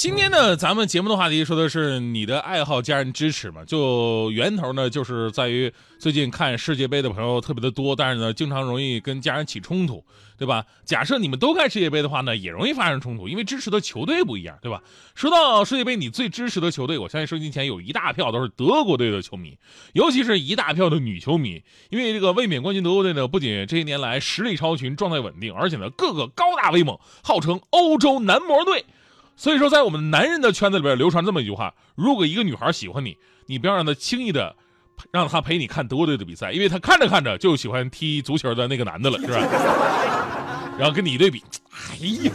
今天呢，咱们节目的话题说的是你的爱好，家人支持嘛？就源头呢，就是在于最近看世界杯的朋友特别的多，但是呢，经常容易跟家人起冲突，对吧？假设你们都看世界杯的话呢，也容易发生冲突，因为支持的球队不一样，对吧？说到世界杯，你最支持的球队，我相信收音机前有一大票都是德国队的球迷，尤其是一大票的女球迷，因为这个卫冕冠军德国队呢，不仅这些年来实力超群、状态稳定，而且呢，个个高大威猛，号称欧洲男模队。所以说，在我们男人的圈子里边流传这么一句话：如果一个女孩喜欢你，你不要让她轻易的让她陪你看德国队的比赛，因为她看着看着就喜欢踢足球的那个男的了，是吧？然后跟你一对比，哎呀，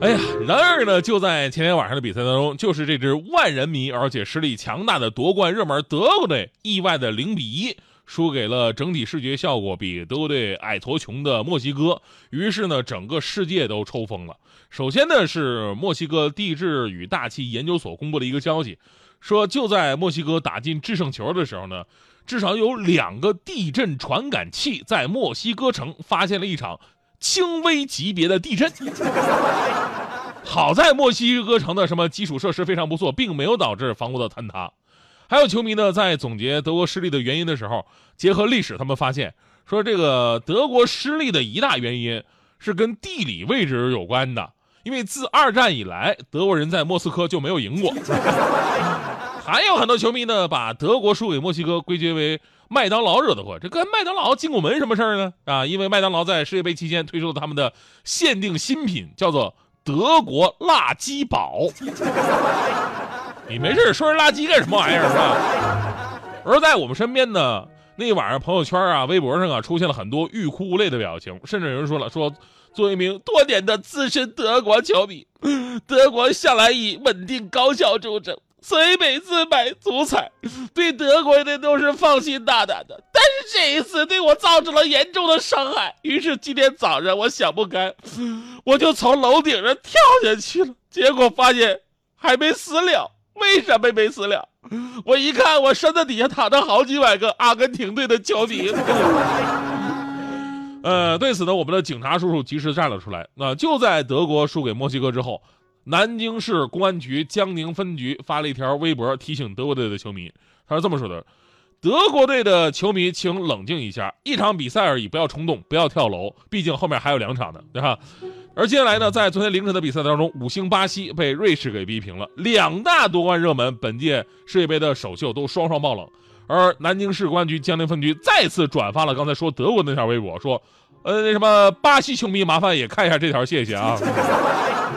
哎呀！然而呢，就在前天晚上的比赛当中，就是这支万人迷而且实力强大的夺冠热门德国队，意外的零比一。输给了整体视觉效果比德国队矮矬穷的墨西哥，于是呢，整个世界都抽风了。首先呢，是墨西哥地质与大气研究所公布的一个消息，说就在墨西哥打进制胜球的时候呢，至少有两个地震传感器在墨西哥城发现了一场轻微级别的地震。好在墨西哥城的什么基础设施非常不错，并没有导致房屋的坍塌。还有球迷呢，在总结德国失利的原因的时候，结合历史，他们发现说，这个德国失利的一大原因是跟地理位置有关的。因为自二战以来，德国人在莫斯科就没有赢过。还有很多球迷呢，把德国输给墨西哥归结为麦当劳惹的祸。这跟麦当劳进过门什么事儿呢？啊，因为麦当劳在世界杯期间推出了他们的限定新品，叫做德国辣鸡堡。你没事说人垃圾干什么玩意儿是吧？而在我们身边呢，那晚上朋友圈啊、微博上啊，出现了很多欲哭无泪的表情，甚至有人说了：“说作为一名多年的资深德国球迷，德国向来以稳定高效著称，所以每次买足彩，对德国队都是放心大胆的。但是这一次对我造成了严重的伤害，于是今天早上我想不开，我就从楼顶上跳下去了，结果发现还没死了。”为什么没死了？我一看，我身子底下躺着好几百个阿根廷队的球迷。呃，对此呢，我们的警察叔叔及时站了出来。那就在德国输给墨西哥之后，南京市公安局江宁分局发了一条微博提醒德国队的球迷，他是这么说的：“德国队的球迷，请冷静一下，一场比赛而已，不要冲动，不要跳楼，毕竟后面还有两场呢，对吧？”而接下来呢，在昨天凌晨的比赛当中，五星巴西被瑞士给逼平了。两大夺冠热门，本届世界杯的首秀都双双爆冷。而南京市公安局江宁分局再次转发了刚才说德国那条微博，说：“呃，那什么巴西球迷，麻烦也看一下这条，谢谢啊。”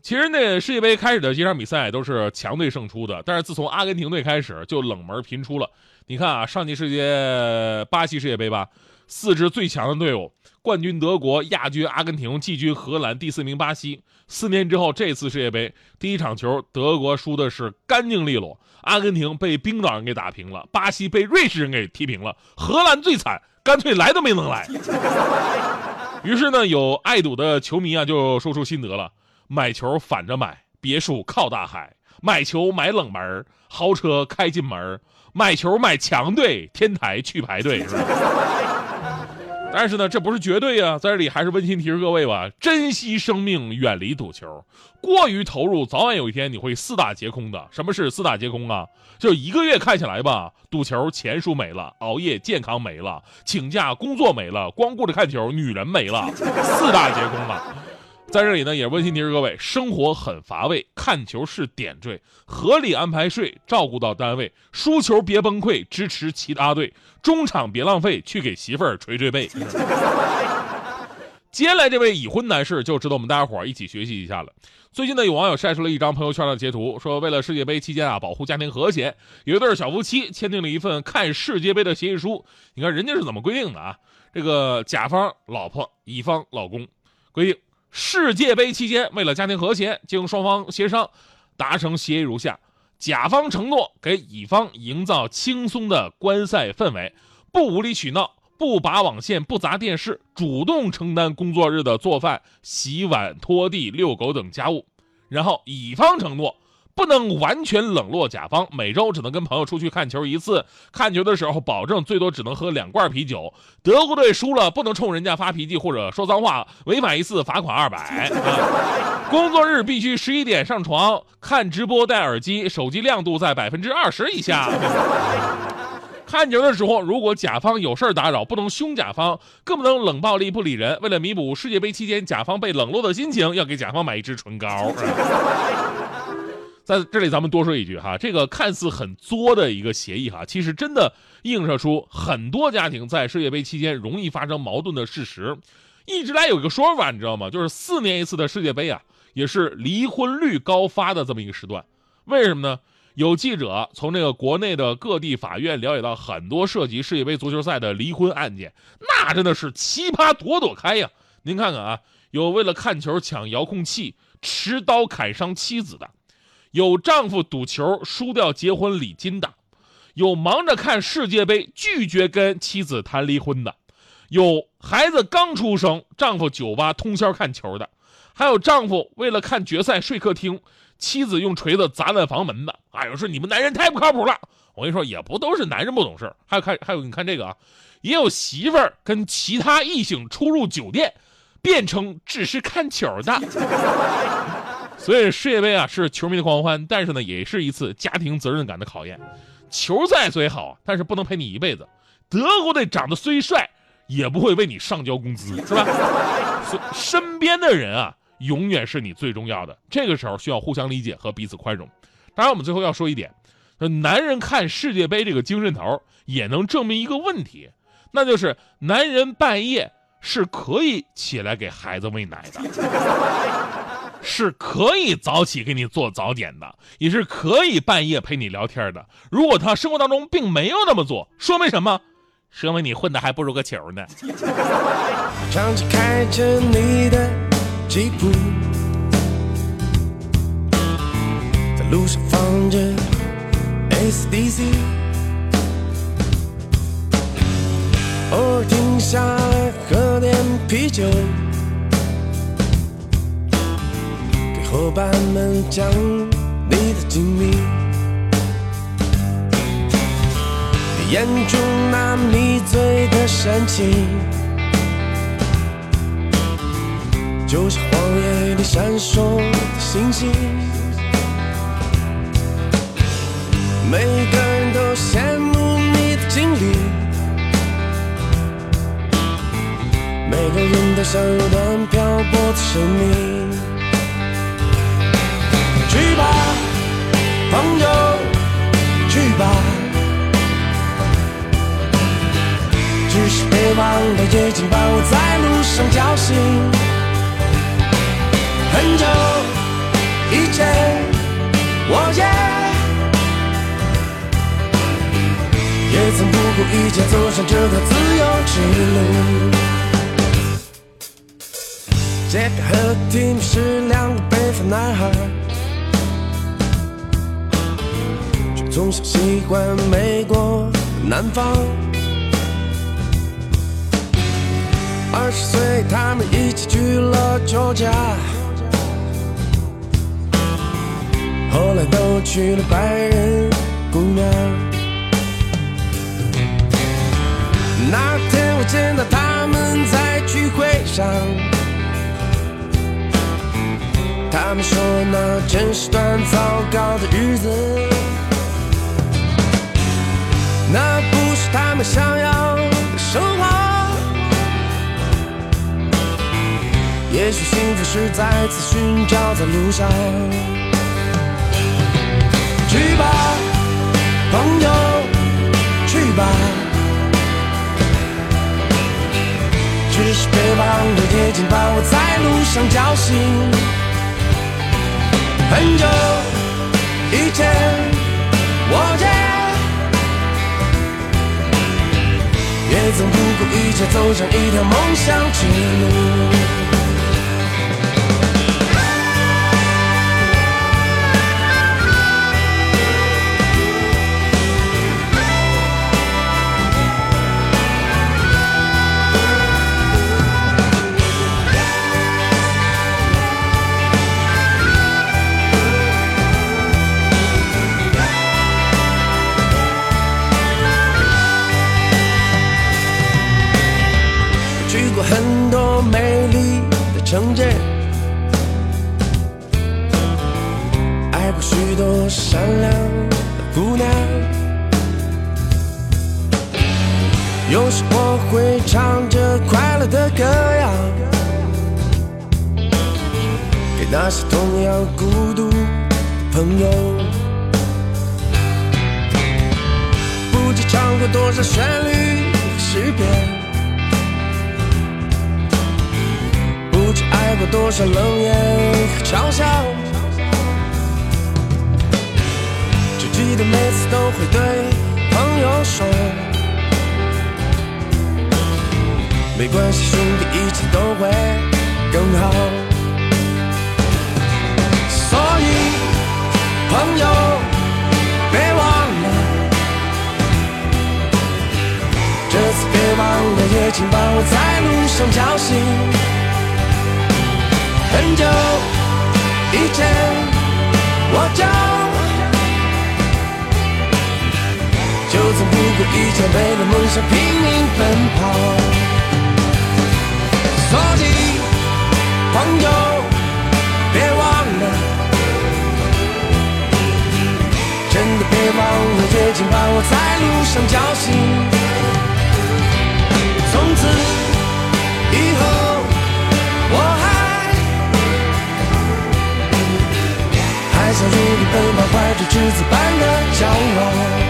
其实那世界杯开始的几场比赛都是强队胜出的，但是自从阿根廷队开始就冷门频出了。你看啊，上届世界巴西世界杯吧。四支最强的队伍，冠军德国、亚军阿根廷、季军荷兰、第四名巴西。四年之后，这次世界杯第一场球，德国输的是干净利落，阿根廷被冰岛人给打平了，巴西被瑞士人给踢平了，荷兰最惨，干脆来都没能来。于是呢，有爱赌的球迷啊，就说出心得了：买球反着买，别墅靠大海；买球买冷门，豪车开进门；买球买强队，天台去排队，是吧？但是呢，这不是绝对啊，在这里还是温馨提示各位吧：珍惜生命，远离赌球。过于投入，早晚有一天你会四大皆空的。什么是四大皆空啊？就一个月看起来吧，赌球钱输没了，熬夜健康没了，请假工作没了，光顾着看球女人没了，四大皆空啊。在这里呢，也温馨提示各位：生活很乏味，看球是点缀，合理安排睡，照顾到单位，输球别崩溃，支持其他队，中场别浪费，去给媳妇儿捶捶背。接下来这位已婚男士就值得我们大家伙儿一起学习一下了。最近呢，有网友晒出了一张朋友圈的截图，说为了世界杯期间啊，保护家庭和谐，有一对小夫妻签订了一份看世界杯的协议书。你看人家是怎么规定的啊？这个甲方老婆，乙方老公，规定。世界杯期间，为了家庭和谐，经双方协商，达成协议如下：甲方承诺给乙方营造轻松的观赛氛围，不无理取闹，不拔网线，不砸电视，主动承担工作日的做饭、洗碗、拖地、遛狗等家务。然后乙方承诺。不能完全冷落甲方，每周只能跟朋友出去看球一次。看球的时候，保证最多只能喝两罐啤酒。德国队输了，不能冲人家发脾气或者说脏话，违反一次罚款二百。工作日必须十一点上床，看直播戴耳机，手机亮度在百分之二十以下。看球的时候，如果甲方有事打扰，不能凶甲方，更不能冷暴力不理人。为了弥补世界杯期间甲方被冷落的心情，要给甲方买一支唇膏。在这里，咱们多说一句哈，这个看似很作的一个协议哈，其实真的映射出很多家庭在世界杯期间容易发生矛盾的事实。一直来有一个说法，你知道吗？就是四年一次的世界杯啊，也是离婚率高发的这么一个时段。为什么呢？有记者从这个国内的各地法院了解到很多涉及世界杯足球赛的离婚案件，那真的是奇葩朵朵开呀。您看看啊，有为了看球抢遥控器，持刀砍伤妻子的。有丈夫赌球输掉结婚礼金的，有忙着看世界杯拒绝跟妻子谈离婚的，有孩子刚出生丈夫酒吧通宵看球的，还有丈夫为了看决赛睡客厅，妻子用锤子砸烂房门的。哎呦，说你们男人太不靠谱了！我跟你说，也不都是男人不懂事还有看，还有你看这个啊，也有媳妇儿跟其他异性出入酒店，变成只是看球的。所以世界杯啊是球迷的狂欢，但是呢也是一次家庭责任感的考验。球赛虽好，但是不能陪你一辈子。德国队长得虽帅，也不会为你上交工资，是吧？身边的人啊，永远是你最重要的。这个时候需要互相理解和彼此宽容。当然，我们最后要说一点，男人看世界杯这个精神头，也能证明一个问题，那就是男人半夜是可以起来给孩子喂奶的。是可以早起给你做早点的，也是可以半夜陪你聊天的。如果他生活当中并没有那么做，说明什么？说明你混的还不如个球呢。长期开着你的吉普，在路上放着 SDC，偶尔停下来喝点啤酒。伙伴们讲你的经历，眼中那迷醉的神情，就像荒野里闪烁的星星。每个人都羡慕你的经历，每个人都想有段漂泊的生命。去吧，朋友，去吧。只是别忘了夜景把我在路上叫醒。很久以前，我也也曾不顾一切走上这条自由之路。杰克和蒂姆是两个北方男孩。从小喜欢美国南方，二十岁他们一起去了酒家，后来都去了白人姑娘。那天我见到他们在聚会上，他们说那真是段糟糕的日子。那不是他们想要的生活。也许幸福是再次寻找在路上。去吧，朋友，去吧。只是别忘了夜景把我在路上叫醒。很久以前，我见见。也曾不顾一切走上一条梦想之路。唱着快乐的歌谣，给那些同样孤独的朋友。不知唱过多少旋律和诗篇，不知挨过多少冷眼和嘲笑。只记得每次都会对朋友说。没关系，兄弟，一切都会更好。所以，朋友，别忘了，这次别忘了，也请帮我在路上叫醒。很久以前，我就就曾不顾一切，为了梦想拼命奔跑。朋友，别忘了，真的别忘了，也请帮我在路上叫醒。从此以后，我还还想如你奔跑，怀着赤子般的骄傲。